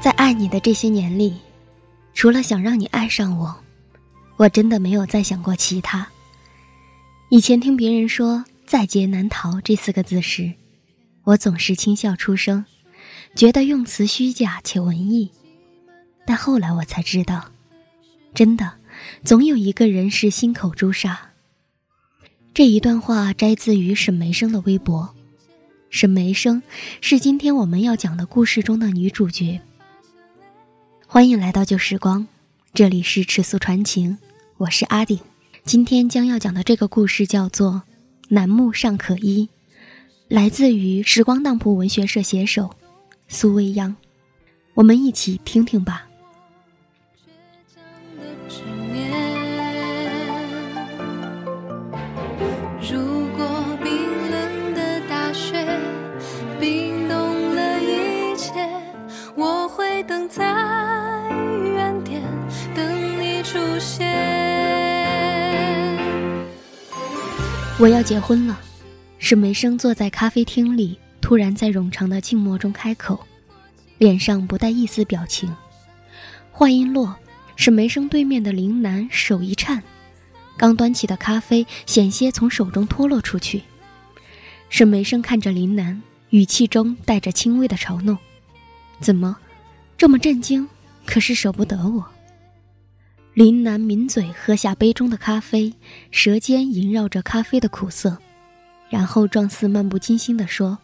在爱你的这些年里，除了想让你爱上我，我真的没有再想过其他。以前听别人说“在劫难逃”这四个字时，我总是轻笑出声，觉得用词虚假且文艺。但后来我才知道，真的，总有一个人是心口朱砂。这一段话摘自于沈梅生的微博。沈梅生是今天我们要讲的故事中的女主角。欢迎来到旧时光，这里是尺素传情，我是阿顶。今天将要讲的这个故事叫做《楠木尚可依》，来自于时光当铺文学社写手苏未央。我们一起听听吧。等在原点，等你出现我要结婚了，沈梅生坐在咖啡厅里，突然在冗长的静默中开口，脸上不带一丝表情。话音落，沈梅生对面的林楠手一颤，刚端起的咖啡险些从手中脱落出去。沈梅生看着林楠，语气中带着轻微的嘲弄：“怎么，这么震惊？可是舍不得我？”林楠抿嘴喝下杯中的咖啡，舌尖萦绕着咖啡的苦涩，然后状似漫不经心地说：“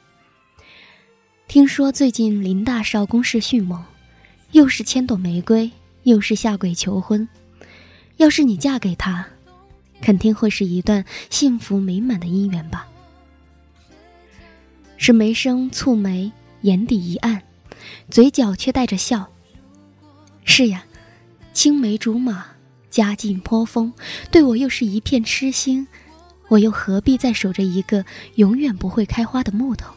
听说最近林大少攻势迅猛，又是千朵玫瑰，又是下跪求婚。要是你嫁给他，肯定会是一段幸福美满的姻缘吧？”是梅生蹙眉，眼底一暗，嘴角却带着笑：“是呀。”青梅竹马，家境颇丰，对我又是一片痴心，我又何必再守着一个永远不会开花的木头？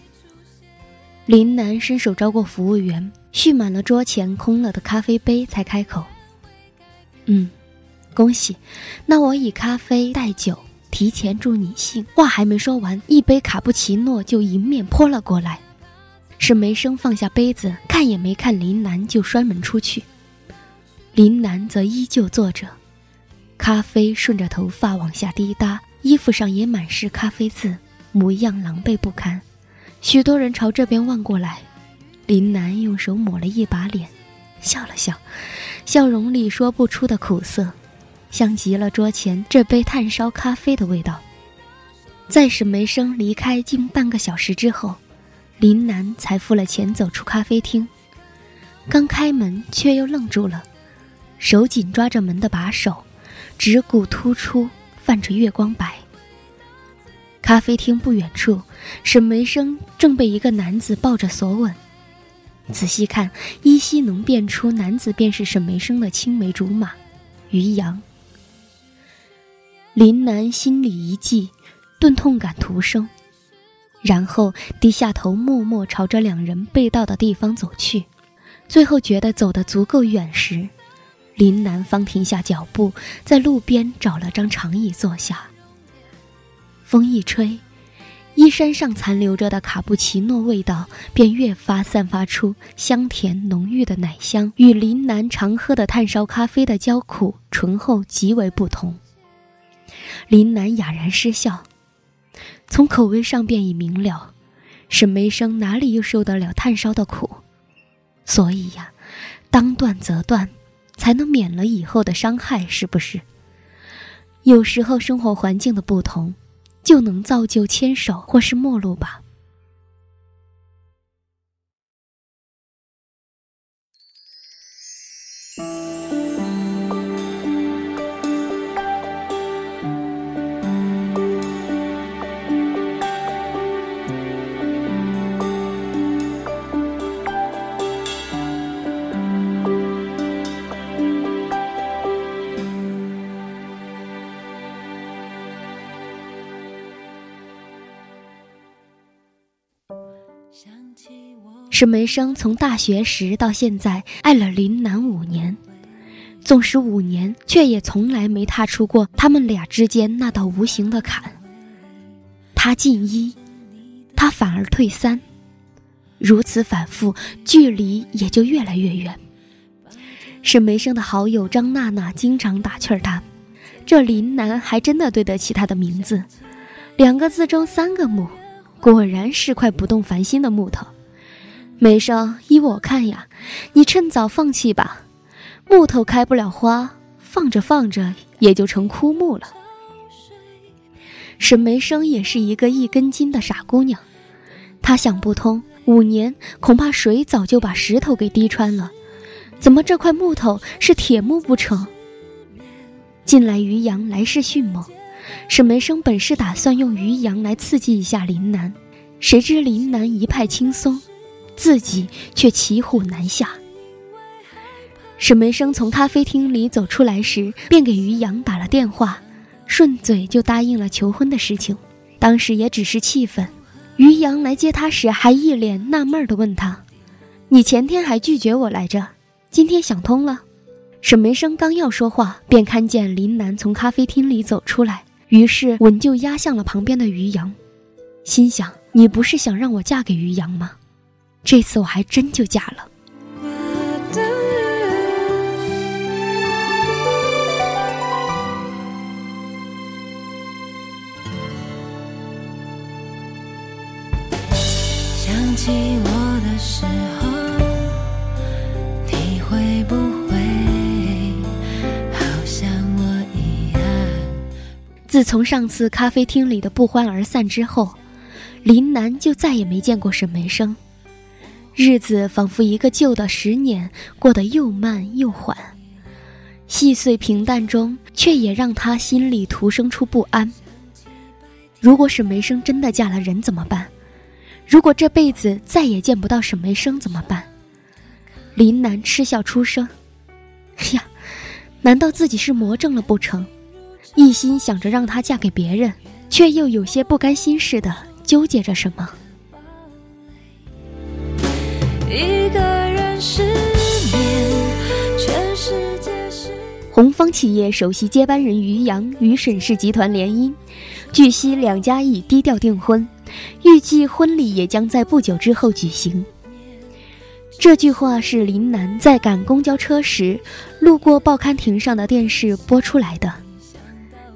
林楠伸手招过服务员，续满了桌前空了的咖啡杯，才开口：“嗯，恭喜，那我以咖啡代酒，提前祝你幸。”话还没说完，一杯卡布奇诺就迎面泼了过来。沈梅生放下杯子，看也没看林楠，就摔门出去。林楠则依旧坐着，咖啡顺着头发往下滴答，衣服上也满是咖啡渍，模样狼狈不堪。许多人朝这边望过来，林楠用手抹了一把脸，笑了笑，笑容里说不出的苦涩，像极了桌前这杯炭烧咖啡的味道。在沈梅生离开近半个小时之后，林楠才付了钱走出咖啡厅，刚开门却又愣住了。手紧抓着门的把手，指骨突出，泛着月光白。咖啡厅不远处，沈梅生正被一个男子抱着索吻。仔细看，依稀能辨出男子便是沈梅生的青梅竹马，于洋。林楠心里一悸，钝痛感徒生，然后低下头，默默朝着两人被盗的地方走去。最后觉得走得足够远时。林南方停下脚步，在路边找了张长椅坐下。风一吹，衣衫上残留着的卡布奇诺味道便越发散发出香甜浓郁的奶香，与林南常喝的炭烧咖啡的焦苦醇厚极为不同。林南哑然失笑，从口味上便已明了，沈梅生哪里又受得了炭烧的苦？所以呀，当断则断。才能免了以后的伤害，是不是？有时候生活环境的不同，就能造就牵手或是陌路吧。沈梅生从大学时到现在爱了林楠五年，纵使五年，却也从来没踏出过他们俩之间那道无形的坎。他进一，他反而退三，如此反复，距离也就越来越远。沈梅生的好友张娜娜经常打趣他：“这林南还真的对得起他的名字，两个字中三个木，果然是块不动凡心的木头。”梅生，依我看呀，你趁早放弃吧。木头开不了花，放着放着也就成枯木了。沈梅生也是一个一根筋的傻姑娘，她想不通，五年恐怕水早就把石头给滴穿了，怎么这块木头是铁木不成？近来于洋来势迅猛，沈梅生本是打算用于洋来刺激一下林南，谁知林南一派轻松，自己却骑虎难下。沈梅生从咖啡厅里走出来时，便给于洋打了电话。顺嘴就答应了求婚的事情，当时也只是气愤。于洋来接他时，还一脸纳闷的问他：“你前天还拒绝我来着，今天想通了？”沈梅生刚要说话，便看见林楠从咖啡厅里走出来，于是吻就压向了旁边的于洋，心想：“你不是想让我嫁给于洋吗？这次我还真就嫁了。”起我的时候，你会不会好像我一样？自从上次咖啡厅里的不欢而散之后，林楠就再也没见过沈梅生。日子仿佛一个旧的十年，过得又慢又缓，细碎平淡中，却也让他心里徒生出不安。如果沈梅生真的嫁了人，怎么办？如果这辈子再也见不到沈梅生怎么办？林楠嗤笑出声：“呀，难道自己是魔怔了不成？一心想着让她嫁给别人，却又有些不甘心似的，纠结着什么？”一个人失眠红方企业首席接班人于洋与沈氏集团联姻，据悉两家已低调订婚。预计婚礼也将在不久之后举行。这句话是林楠在赶公交车时，路过报刊亭上的电视播出来的。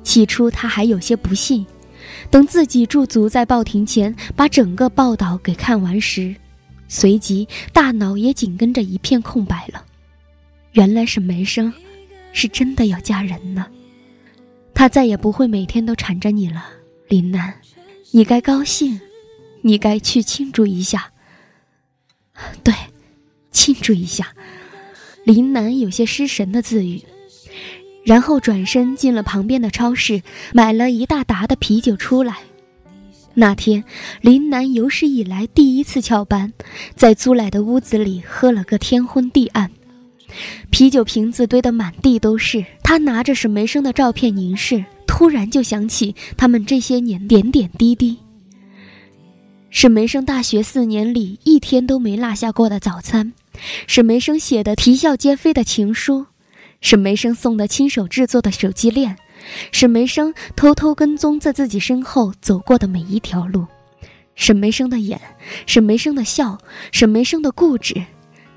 起初他还有些不信，等自己驻足在报亭前，把整个报道给看完时，随即大脑也紧跟着一片空白了。原来是梅生，是真的要嫁人呢。他再也不会每天都缠着你了，林楠。你该高兴，你该去庆祝一下。对，庆祝一下。林楠有些失神的自语，然后转身进了旁边的超市，买了一大沓的啤酒出来。那天，林楠有史以来第一次翘班，在租来的屋子里喝了个天昏地暗，啤酒瓶子堆得满地都是。他拿着沈梅生的照片凝视。突然就想起他们这些年点点滴滴。沈梅生大学四年里一天都没落下过的早餐，沈梅生写的啼笑皆非的情书，沈梅生送的亲手制作的手机链，沈梅生偷偷跟踪在自己身后走过的每一条路，沈梅生的眼，沈梅生的笑，沈梅生的固执，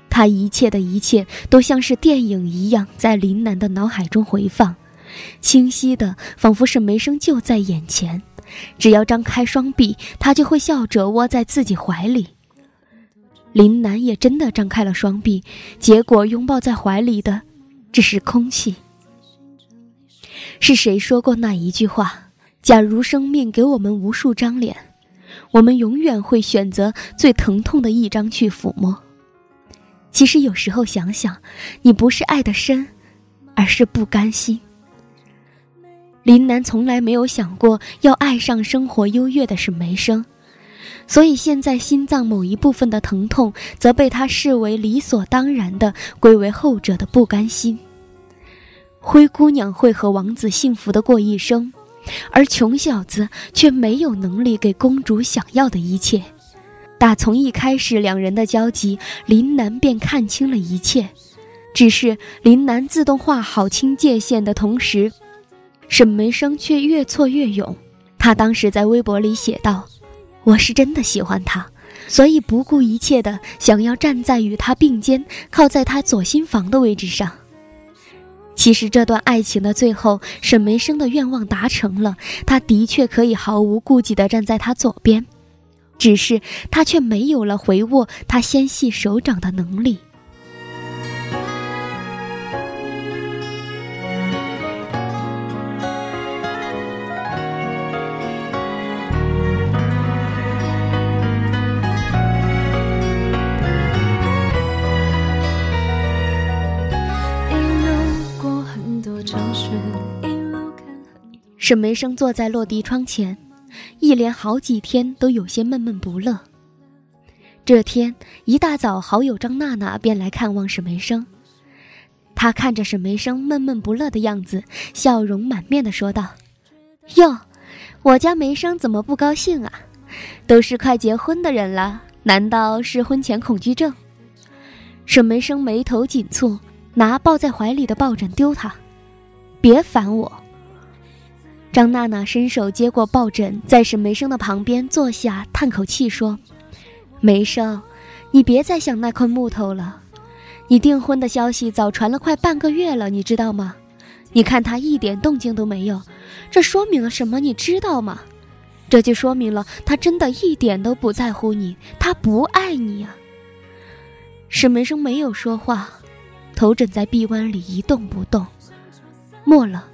他一切的一切都像是电影一样在林楠的脑海中回放。清晰的，仿佛沈梅生就在眼前，只要张开双臂，他就会笑着窝在自己怀里。林楠也真的张开了双臂，结果拥抱在怀里的，只是空气。是谁说过那一句话？假如生命给我们无数张脸，我们永远会选择最疼痛的一张去抚摸。其实有时候想想，你不是爱的深，而是不甘心。林楠从来没有想过要爱上生活优越的沈梅生，所以现在心脏某一部分的疼痛，则被他视为理所当然的归为后者的不甘心。灰姑娘会和王子幸福的过一生，而穷小子却没有能力给公主想要的一切。打从一开始两人的交集，林楠便看清了一切，只是林楠自动化好清界限的同时，沈梅生却越挫越勇。他当时在微博里写道：“我是真的喜欢他，所以不顾一切的想要站在与他并肩，靠在他左心房的位置上。”其实这段爱情的最后，沈梅生的愿望达成了，他的确可以毫无顾忌地站在他左边，只是他却没有了回握他纤细手掌的能力。沈梅生坐在落地窗前，一连好几天都有些闷闷不乐。这天一大早，好友张娜娜便来看望沈梅生。她看着沈梅生闷闷不乐的样子，笑容满面的说道：“哟，我家梅生怎么不高兴啊？都是快结婚的人了，难道是婚前恐惧症？”沈梅生眉头紧蹙，拿抱在怀里的抱枕丢他：“别烦我。”张娜娜伸手接过抱枕，在沈梅生的旁边坐下，叹口气说：“梅生，你别再想那块木头了。你订婚的消息早传了快半个月了，你知道吗？你看他一点动静都没有，这说明了什么？你知道吗？这就说明了他真的一点都不在乎你，他不爱你呀。”沈梅生没有说话，头枕在臂弯里一动不动，默了。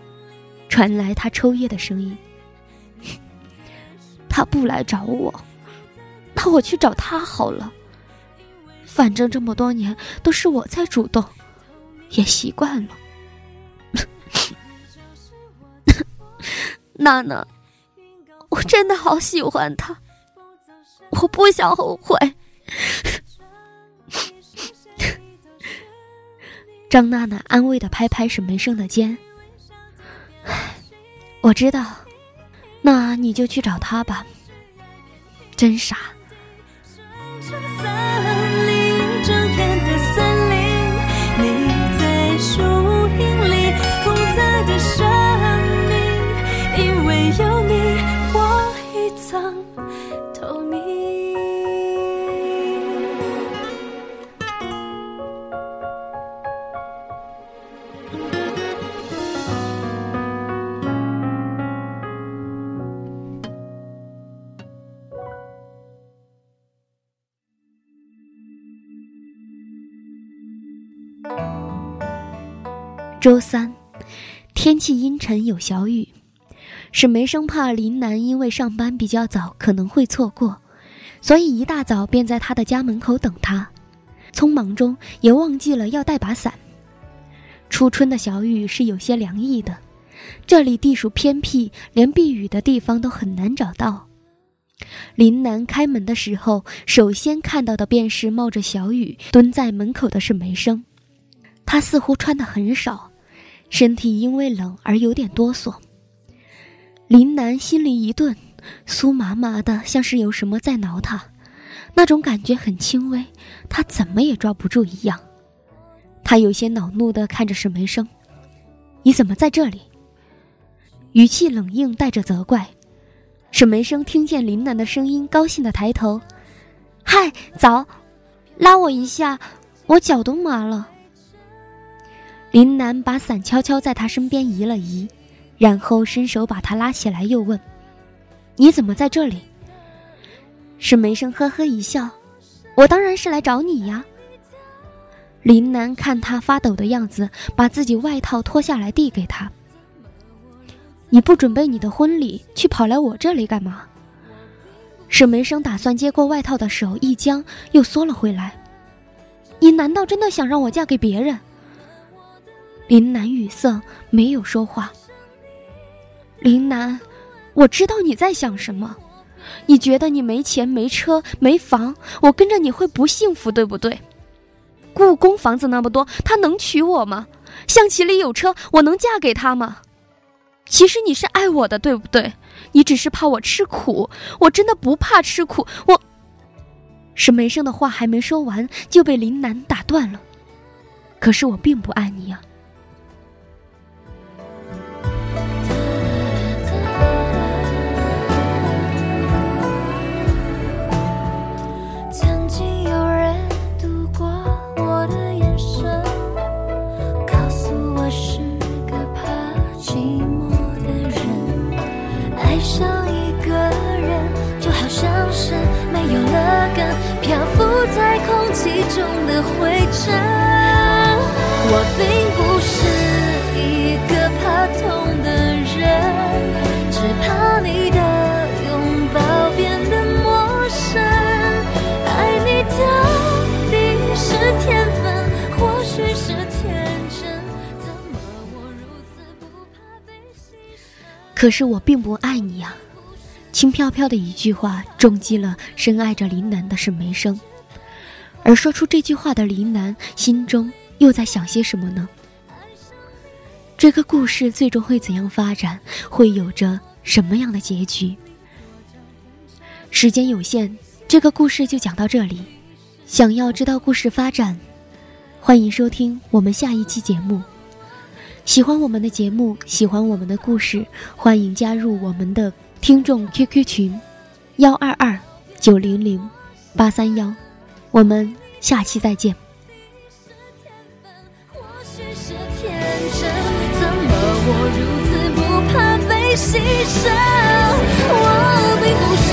传来他抽噎的声音。他不来找我，那我去找他好了。反正这么多年都是我在主动，也习惯了。娜娜，我真的好喜欢他，我不想后悔。张娜娜安慰的拍拍沈梅生的肩。我知道，那你就去找他吧。真傻。周三，天气阴沉，有小雨。沈梅生怕林楠因为上班比较早，可能会错过，所以一大早便在他的家门口等他。匆忙中也忘记了要带把伞。初春的小雨是有些凉意的，这里地处偏僻，连避雨的地方都很难找到。林楠开门的时候，首先看到的便是冒着小雨蹲在门口的沈梅生，他似乎穿的很少。身体因为冷而有点哆嗦。林楠心里一顿，酥麻麻的，像是有什么在挠他，那种感觉很轻微，他怎么也抓不住一样。他有些恼怒的看着沈梅生：“你怎么在这里？”语气冷硬，带着责怪。沈梅生听见林楠的声音，高兴的抬头：“嗨，早，拉我一下，我脚都麻了。”林楠把伞悄悄在他身边移了移，然后伸手把他拉起来，又问：“你怎么在这里？”沈梅生呵呵一笑：“我当然是来找你呀。”林楠看他发抖的样子，把自己外套脱下来递给他：“你不准备你的婚礼，去跑来我这里干嘛？”沈梅生打算接过外套的手一僵，又缩了回来：“你难道真的想让我嫁给别人？”林楠语塞，没有说话。林楠，我知道你在想什么，你觉得你没钱、没车、没房，我跟着你会不幸福，对不对？故宫房子那么多，他能娶我吗？象棋里有车，我能嫁给他吗？其实你是爱我的，对不对？你只是怕我吃苦，我真的不怕吃苦。我，沈梅生的话还没说完，就被林楠打断了。可是我并不爱你啊。中的灰尘我并不是一个怕痛的人，只怕你的拥抱变得陌生。爱你到底是天分，或许是天真。怎么我如此不怕被牺牲？可是我并不爱你啊！轻飘飘的一句话，重击了深爱着林楠的沈梅生。而说出这句话的林楠心中又在想些什么呢？这个故事最终会怎样发展？会有着什么样的结局？时间有限，这个故事就讲到这里。想要知道故事发展，欢迎收听我们下一期节目。喜欢我们的节目，喜欢我们的故事，欢迎加入我们的听众 QQ 群：幺二二九零零八三幺。我们下期再见。或许是天真，怎么我如此不怕被牺牲？我并不是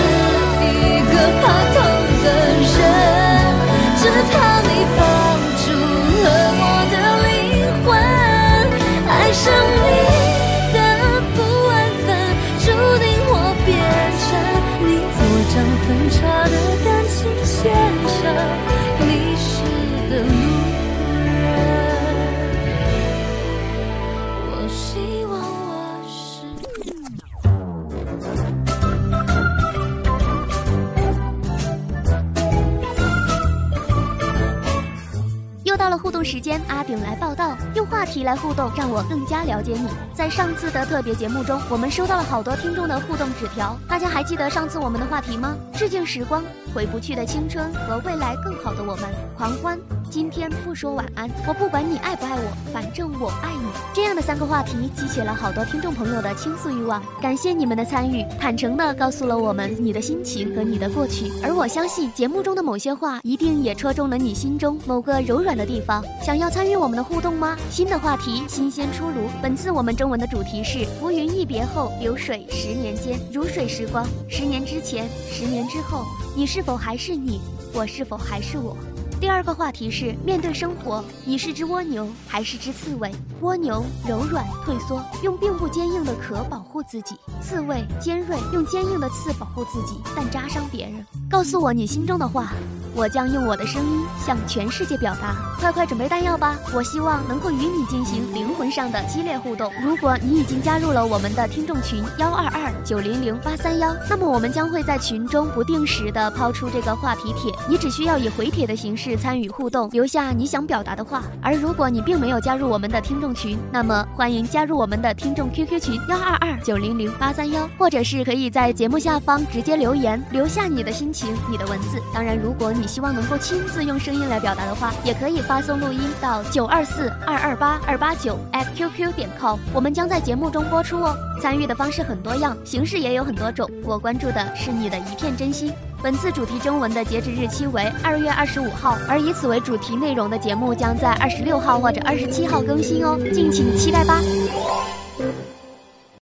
顶，来报道，用话题来互动，让我更加了解你。在上次的特别节目中，我们收到了好多听众的互动纸条，大家还记得上次我们的话题吗？致敬时光。回不去的青春和未来更好的我们，狂欢。今天不说晚安，我不管你爱不爱我，反正我爱你。这样的三个话题激起了好多听众朋友的倾诉欲望，感谢你们的参与，坦诚的告诉了我们你的心情和你的过去。而我相信节目中的某些话一定也戳中了你心中某个柔软的地方。想要参与我们的互动吗？新的话题新鲜出炉，本次我们中文的主题是浮云一别后，流水十年间，如水时光，十年之前，十年之后。你是否还是你？我是否还是我？第二个话题是面对生活，你是只蜗牛还是只刺猬？蜗牛柔软退缩，用并不坚硬的壳保护自己；刺猬尖锐，用坚硬的刺保护自己，但扎伤别人。告诉我你心中的话。我将用我的声音向全世界表达，快快准备弹药吧！我希望能够与你进行灵魂上的激烈互动。如果你已经加入了我们的听众群幺二二九零零八三幺，那么我们将会在群中不定时的抛出这个话题帖，你只需要以回帖的形式参与互动，留下你想表达的话。而如果你并没有加入我们的听众群，那么欢迎加入我们的听众 QQ 群幺二二九零零八三幺，或者是可以在节目下方直接留言，留下你的心情、你的文字。当然，如果你你希望能够亲自用声音来表达的话，也可以发送录音到九二四二二八二八九 at qq 点 com，我们将在节目中播出哦。参与的方式很多样，形式也有很多种，我关注的是你的一片真心。本次主题征文的截止日期为二月二十五号，而以此为主题内容的节目将在二十六号或者二十七号更新哦，敬请期待吧。